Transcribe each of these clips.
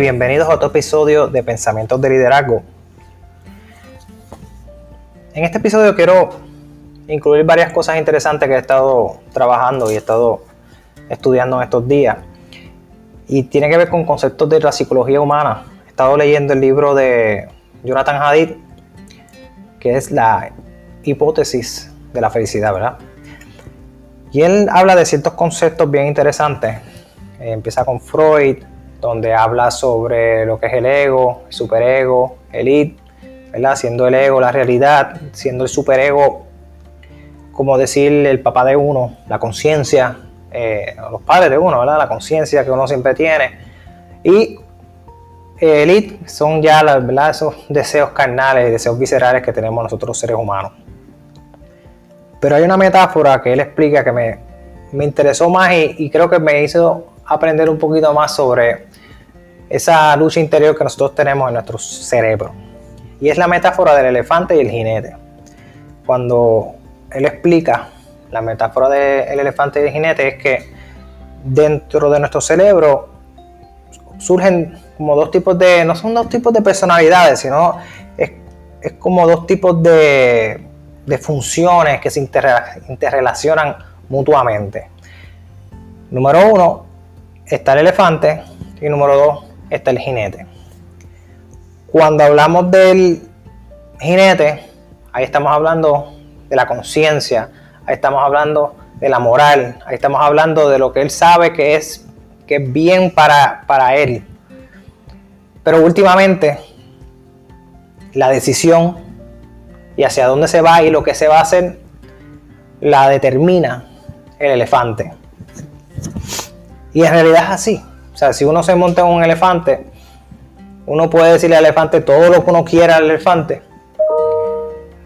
bienvenidos a otro episodio de Pensamientos de Liderazgo. En este episodio quiero incluir varias cosas interesantes que he estado trabajando y he estado estudiando en estos días. Y tiene que ver con conceptos de la psicología humana. He estado leyendo el libro de Jonathan Hadid, que es la hipótesis de la felicidad, ¿verdad? Y él habla de ciertos conceptos bien interesantes. empieza con Freud, donde habla sobre lo que es el ego, el superego, el id, ¿verdad? Siendo el ego la realidad, siendo el superego, como decir el papá de uno, la conciencia, eh, los padres de uno, ¿verdad? La conciencia que uno siempre tiene. Y el id son ya esos deseos carnales, deseos viscerales que tenemos nosotros seres humanos. Pero hay una metáfora que él explica que me, me interesó más y, y creo que me hizo aprender un poquito más sobre esa lucha interior que nosotros tenemos en nuestro cerebro. Y es la metáfora del elefante y el jinete. Cuando él explica la metáfora del elefante y el jinete es que dentro de nuestro cerebro surgen como dos tipos de, no son dos tipos de personalidades, sino es, es como dos tipos de, de funciones que se interrelacionan mutuamente. Número uno está el elefante y número dos está el jinete. Cuando hablamos del jinete, ahí estamos hablando de la conciencia, ahí estamos hablando de la moral, ahí estamos hablando de lo que él sabe que es, que es bien para, para él. Pero últimamente, la decisión y hacia dónde se va y lo que se va a hacer, la determina el elefante. Y en realidad es así. O sea, si uno se monta en un elefante, uno puede decirle al elefante todo lo que uno quiera al elefante.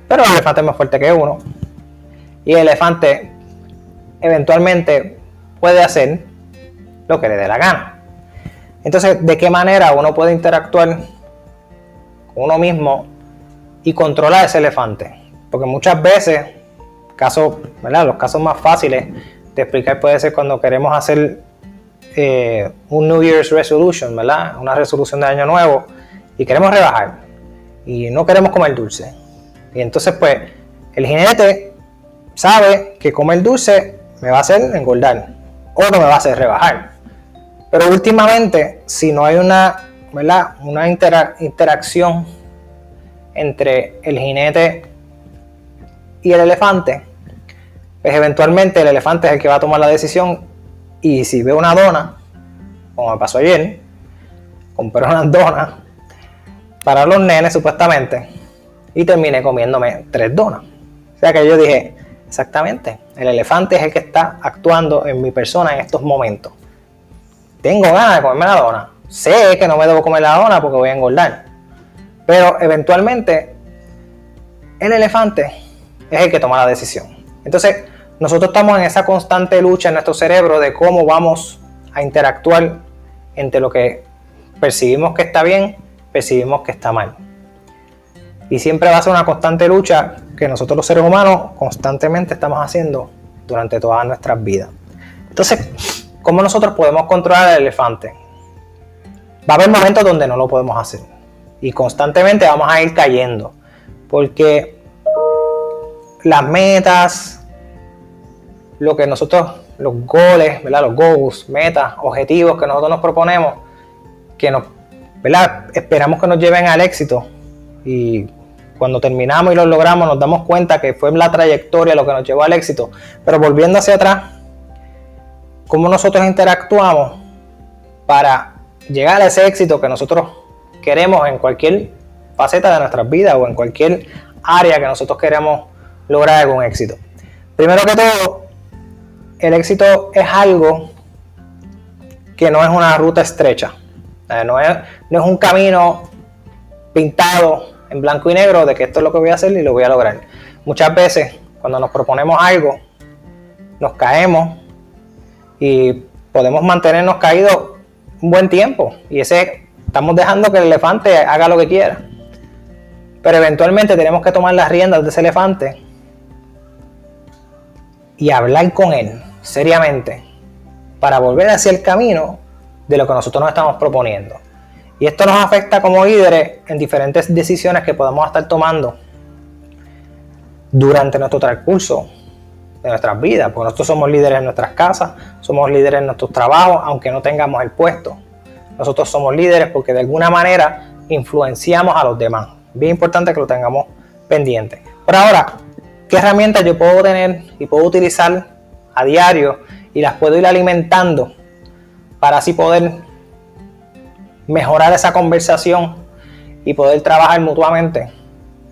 Pero el elefante es más fuerte que uno. Y el elefante eventualmente puede hacer lo que le dé la gana. Entonces, ¿de qué manera uno puede interactuar con uno mismo y controlar ese elefante? Porque muchas veces, casos, ¿verdad? los casos más fáciles de explicar puede ser cuando queremos hacer eh, un New Year's Resolution, ¿verdad? Una resolución de año nuevo y queremos rebajar y no queremos comer dulce. Y entonces pues el jinete sabe que comer dulce me va a hacer engordar o no me va a hacer rebajar. Pero últimamente, si no hay una, ¿verdad? una interacción entre el jinete y el elefante, pues eventualmente el elefante es el que va a tomar la decisión y si veo una dona, como me pasó ayer, compré unas donas para los nenes supuestamente y terminé comiéndome tres donas. O sea que yo dije, exactamente, el elefante es el que está actuando en mi persona en estos momentos. Tengo ganas de comerme la dona. Sé que no me debo comer la dona porque voy a engordar. Pero eventualmente el elefante es el que toma la decisión. Entonces, nosotros estamos en esa constante lucha en nuestro cerebro de cómo vamos a interactuar entre lo que percibimos que está bien, percibimos que está mal. Y siempre va a ser una constante lucha que nosotros los seres humanos constantemente estamos haciendo durante todas nuestras vidas. Entonces, ¿cómo nosotros podemos controlar el elefante? Va a haber momentos donde no lo podemos hacer. Y constantemente vamos a ir cayendo. Porque las metas, lo que nosotros, los goles, ¿verdad? los goals, metas, objetivos que nosotros nos proponemos, que nos, ¿verdad? esperamos que nos lleven al éxito. Y cuando terminamos y lo logramos, nos damos cuenta que fue la trayectoria lo que nos llevó al éxito. Pero volviendo hacia atrás, cómo nosotros interactuamos para llegar a ese éxito que nosotros queremos en cualquier faceta de nuestras vidas o en cualquier área que nosotros queremos lograr algún éxito. Primero que todo, el éxito es algo que no es una ruta estrecha. No es, un camino pintado en blanco y negro de que esto es lo que voy a hacer y lo voy a lograr. Muchas veces cuando nos proponemos algo, nos caemos y podemos mantenernos caídos un buen tiempo. Y ese estamos dejando que el elefante haga lo que quiera. Pero eventualmente tenemos que tomar las riendas de ese elefante y hablar con él seriamente para volver hacia el camino de lo que nosotros nos estamos proponiendo. Y esto nos afecta como líderes en diferentes decisiones que podemos estar tomando durante nuestro transcurso de nuestras vidas, porque nosotros somos líderes en nuestras casas, somos líderes en nuestros trabajos, aunque no tengamos el puesto. Nosotros somos líderes porque de alguna manera influenciamos a los demás. Bien importante que lo tengamos pendiente. Por ahora, ¿qué herramientas yo puedo tener y puedo utilizar a diario y las puedo ir alimentando para así poder mejorar esa conversación y poder trabajar mutuamente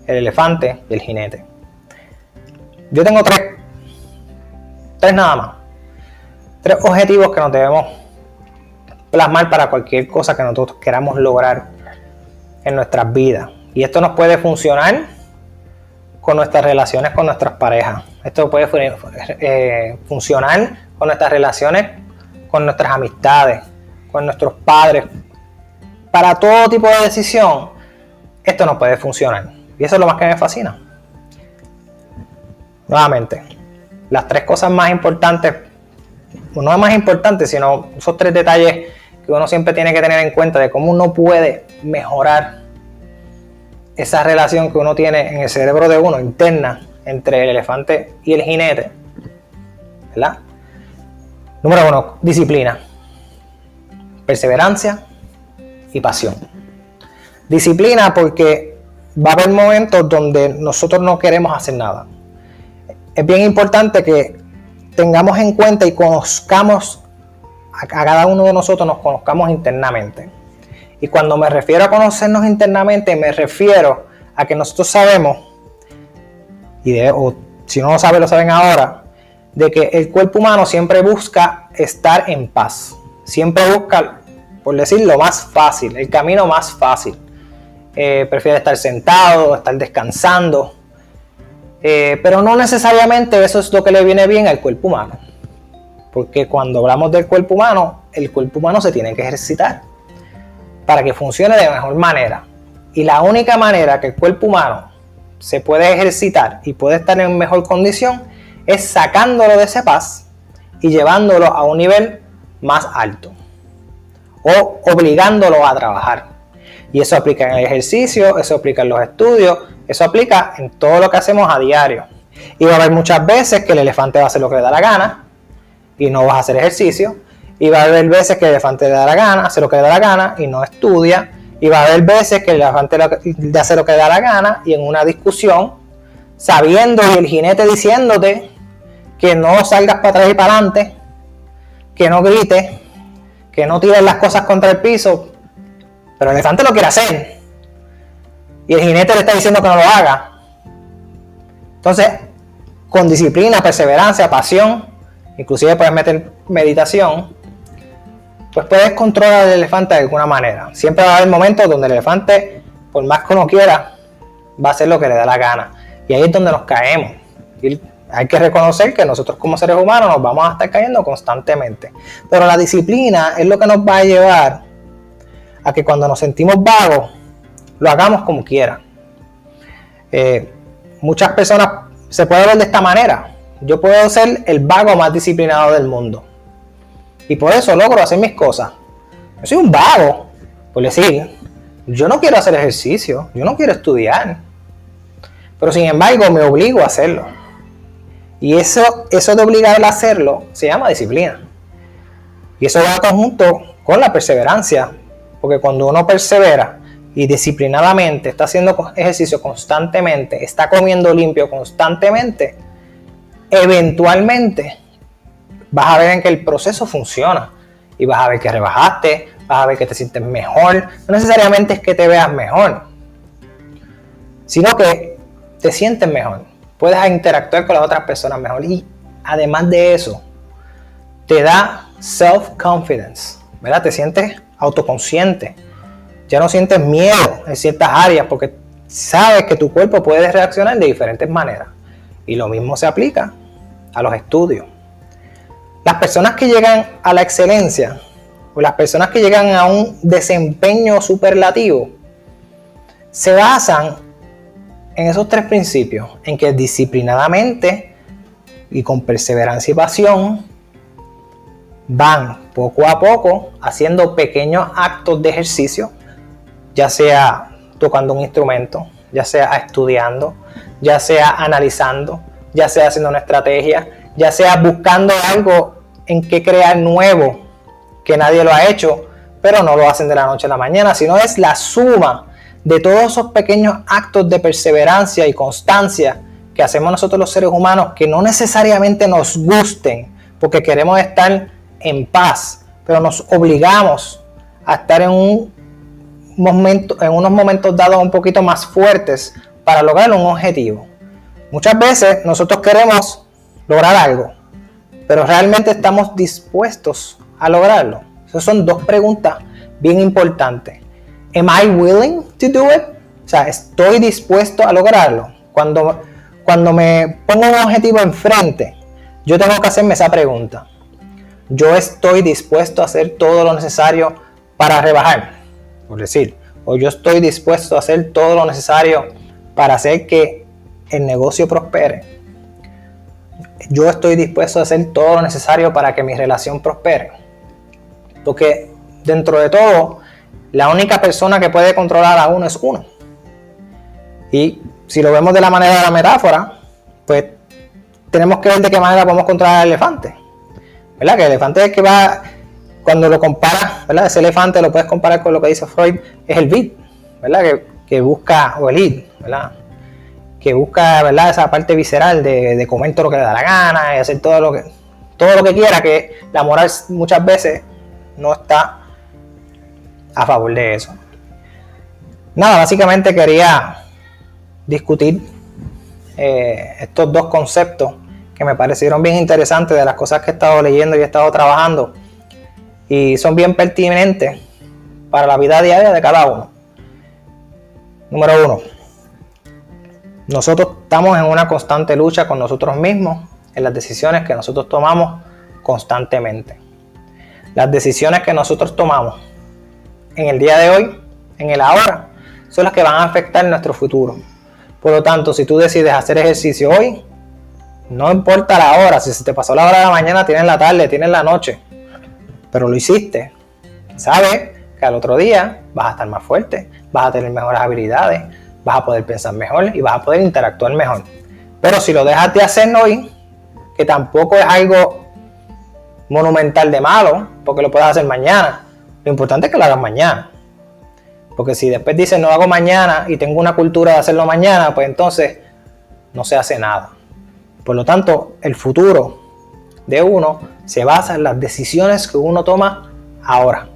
el elefante y el jinete? Yo tengo tres, tres nada más. Tres objetivos que nos debemos plasmar para cualquier cosa que nosotros queramos lograr en nuestras vidas. Y esto nos puede funcionar con nuestras relaciones con nuestras parejas. Esto puede eh, funcionar con nuestras relaciones con nuestras amistades, con nuestros padres. Para todo tipo de decisión, esto no puede funcionar. Y eso es lo más que me fascina. Nuevamente, las tres cosas más importantes, no es más importantes, sino esos tres detalles que uno siempre tiene que tener en cuenta de cómo uno puede mejorar esa relación que uno tiene en el cerebro de uno interna entre el elefante y el jinete. ¿Verdad? Número uno, disciplina, perseverancia y pasión. Disciplina porque va a haber momentos donde nosotros no queremos hacer nada. Es bien importante que tengamos en cuenta y conozcamos a cada uno de nosotros nos conozcamos internamente. Y cuando me refiero a conocernos internamente, me refiero a que nosotros sabemos, y o si no lo saben, lo saben ahora, de que el cuerpo humano siempre busca estar en paz. Siempre busca, por decir, lo más fácil, el camino más fácil. Eh, prefiere estar sentado, estar descansando. Eh, pero no necesariamente eso es lo que le viene bien al cuerpo humano. Porque cuando hablamos del cuerpo humano, el cuerpo humano se tiene que ejercitar para que funcione de mejor manera. Y la única manera que el cuerpo humano se puede ejercitar y puede estar en mejor condición es sacándolo de ese paz y llevándolo a un nivel más alto o obligándolo a trabajar. Y eso aplica en el ejercicio, eso aplica en los estudios, eso aplica en todo lo que hacemos a diario. Y va a haber muchas veces que el elefante va a hacer lo que le da la gana, y no vas a hacer ejercicio. Y va a haber veces que el elefante le da la gana, hace lo que da la gana y no estudia. Y va a haber veces que el elefante le hace lo que da la gana y en una discusión, sabiendo y el jinete diciéndote que no salgas para atrás y para adelante, que no grites, que no tires las cosas contra el piso, pero el elefante lo quiere hacer. Y el jinete le está diciendo que no lo haga. Entonces, con disciplina, perseverancia, pasión, inclusive puedes meter meditación, pues puedes controlar al elefante de alguna manera. Siempre va a haber momentos donde el elefante, por más que uno quiera, va a hacer lo que le da la gana. Y ahí es donde nos caemos. Hay que reconocer que nosotros como seres humanos nos vamos a estar cayendo constantemente. Pero la disciplina es lo que nos va a llevar a que cuando nos sentimos vagos, lo hagamos como quiera. Eh, muchas personas se pueden ver de esta manera yo puedo ser el vago más disciplinado del mundo. Y por eso logro hacer mis cosas. Yo soy un vago, por decir, yo no quiero hacer ejercicio, yo no quiero estudiar. Pero sin embargo me obligo a hacerlo. Y eso, eso de obligar a hacerlo se llama disciplina. Y eso va conjunto con la perseverancia. Porque cuando uno persevera y disciplinadamente está haciendo ejercicio constantemente, está comiendo limpio constantemente, eventualmente vas a ver en que el proceso funciona y vas a ver que rebajaste, vas a ver que te sientes mejor. No necesariamente es que te veas mejor, sino que te sientes mejor. Puedes interactuar con las otras personas mejor y además de eso, te da self-confidence, ¿verdad? Te sientes autoconsciente. Ya no sientes miedo en ciertas áreas porque sabes que tu cuerpo puede reaccionar de diferentes maneras. Y lo mismo se aplica a los estudios. Personas que llegan a la excelencia o las personas que llegan a un desempeño superlativo se basan en esos tres principios, en que disciplinadamente y con perseverancia y pasión van poco a poco haciendo pequeños actos de ejercicio ya sea tocando un instrumento, ya sea estudiando, ya sea analizando, ya sea haciendo una estrategia, ya sea buscando algo en que crear nuevo que nadie lo ha hecho, pero no lo hacen de la noche a la mañana, sino es la suma de todos esos pequeños actos de perseverancia y constancia que hacemos nosotros los seres humanos que no necesariamente nos gusten, porque queremos estar en paz, pero nos obligamos a estar en un momento, en unos momentos dados un poquito más fuertes para lograr un objetivo. Muchas veces nosotros queremos lograr algo, pero realmente estamos dispuestos a lograrlo. Esas son dos preguntas bien importantes. Am I willing to do it? O sea, estoy dispuesto a lograrlo. Cuando, cuando me pongo un objetivo enfrente, yo tengo que hacerme esa pregunta. Yo estoy dispuesto a hacer todo lo necesario para rebajar, por decir, o yo estoy dispuesto a hacer todo lo necesario para hacer que el negocio prospere. Yo estoy dispuesto a hacer todo lo necesario para que mi relación prospere. Porque dentro de todo, la única persona que puede controlar a uno es uno. Y si lo vemos de la manera de la metáfora, pues tenemos que ver de qué manera podemos controlar al elefante. ¿Verdad? Que el elefante es que va, cuando lo comparas, ¿verdad? Ese elefante lo puedes comparar con lo que dice Freud, es el bit, ¿verdad? Que, busca, o el id, ¿verdad? Que busca, ¿verdad? Esa parte visceral de, de comer todo lo que le da la gana y hacer todo lo que, todo lo que quiera, que la moral muchas veces no está a favor de eso. Nada, básicamente quería discutir eh, estos dos conceptos que me parecieron bien interesantes de las cosas que he estado leyendo y he estado trabajando y son bien pertinentes para la vida diaria de cada uno. Número uno, nosotros estamos en una constante lucha con nosotros mismos en las decisiones que nosotros tomamos constantemente. Las decisiones que nosotros tomamos en el día de hoy, en el ahora, son las que van a afectar nuestro futuro. Por lo tanto, si tú decides hacer ejercicio hoy, no importa la hora, si se te pasó la hora de la mañana, tienes la tarde, tienes la noche, pero lo hiciste, sabes que al otro día vas a estar más fuerte, vas a tener mejores habilidades, vas a poder pensar mejor y vas a poder interactuar mejor. Pero si lo dejas de hacer hoy, que tampoco es algo monumental de malo, porque lo puedes hacer mañana, lo importante es que lo hagas mañana. Porque si después dices no hago mañana y tengo una cultura de hacerlo mañana, pues entonces no se hace nada. Por lo tanto, el futuro de uno se basa en las decisiones que uno toma ahora.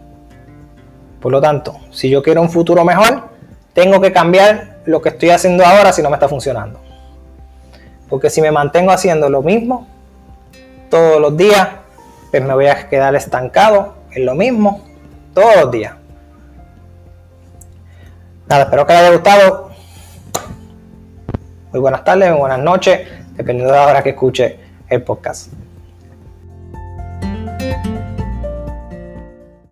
Por lo tanto, si yo quiero un futuro mejor, tengo que cambiar lo que estoy haciendo ahora si no me está funcionando. Porque si me mantengo haciendo lo mismo todos los días, pues me voy a quedar estancado en lo mismo todos los días. Nada, espero que les haya gustado. Muy buenas tardes, muy buenas noches, dependiendo de la hora que escuche el podcast.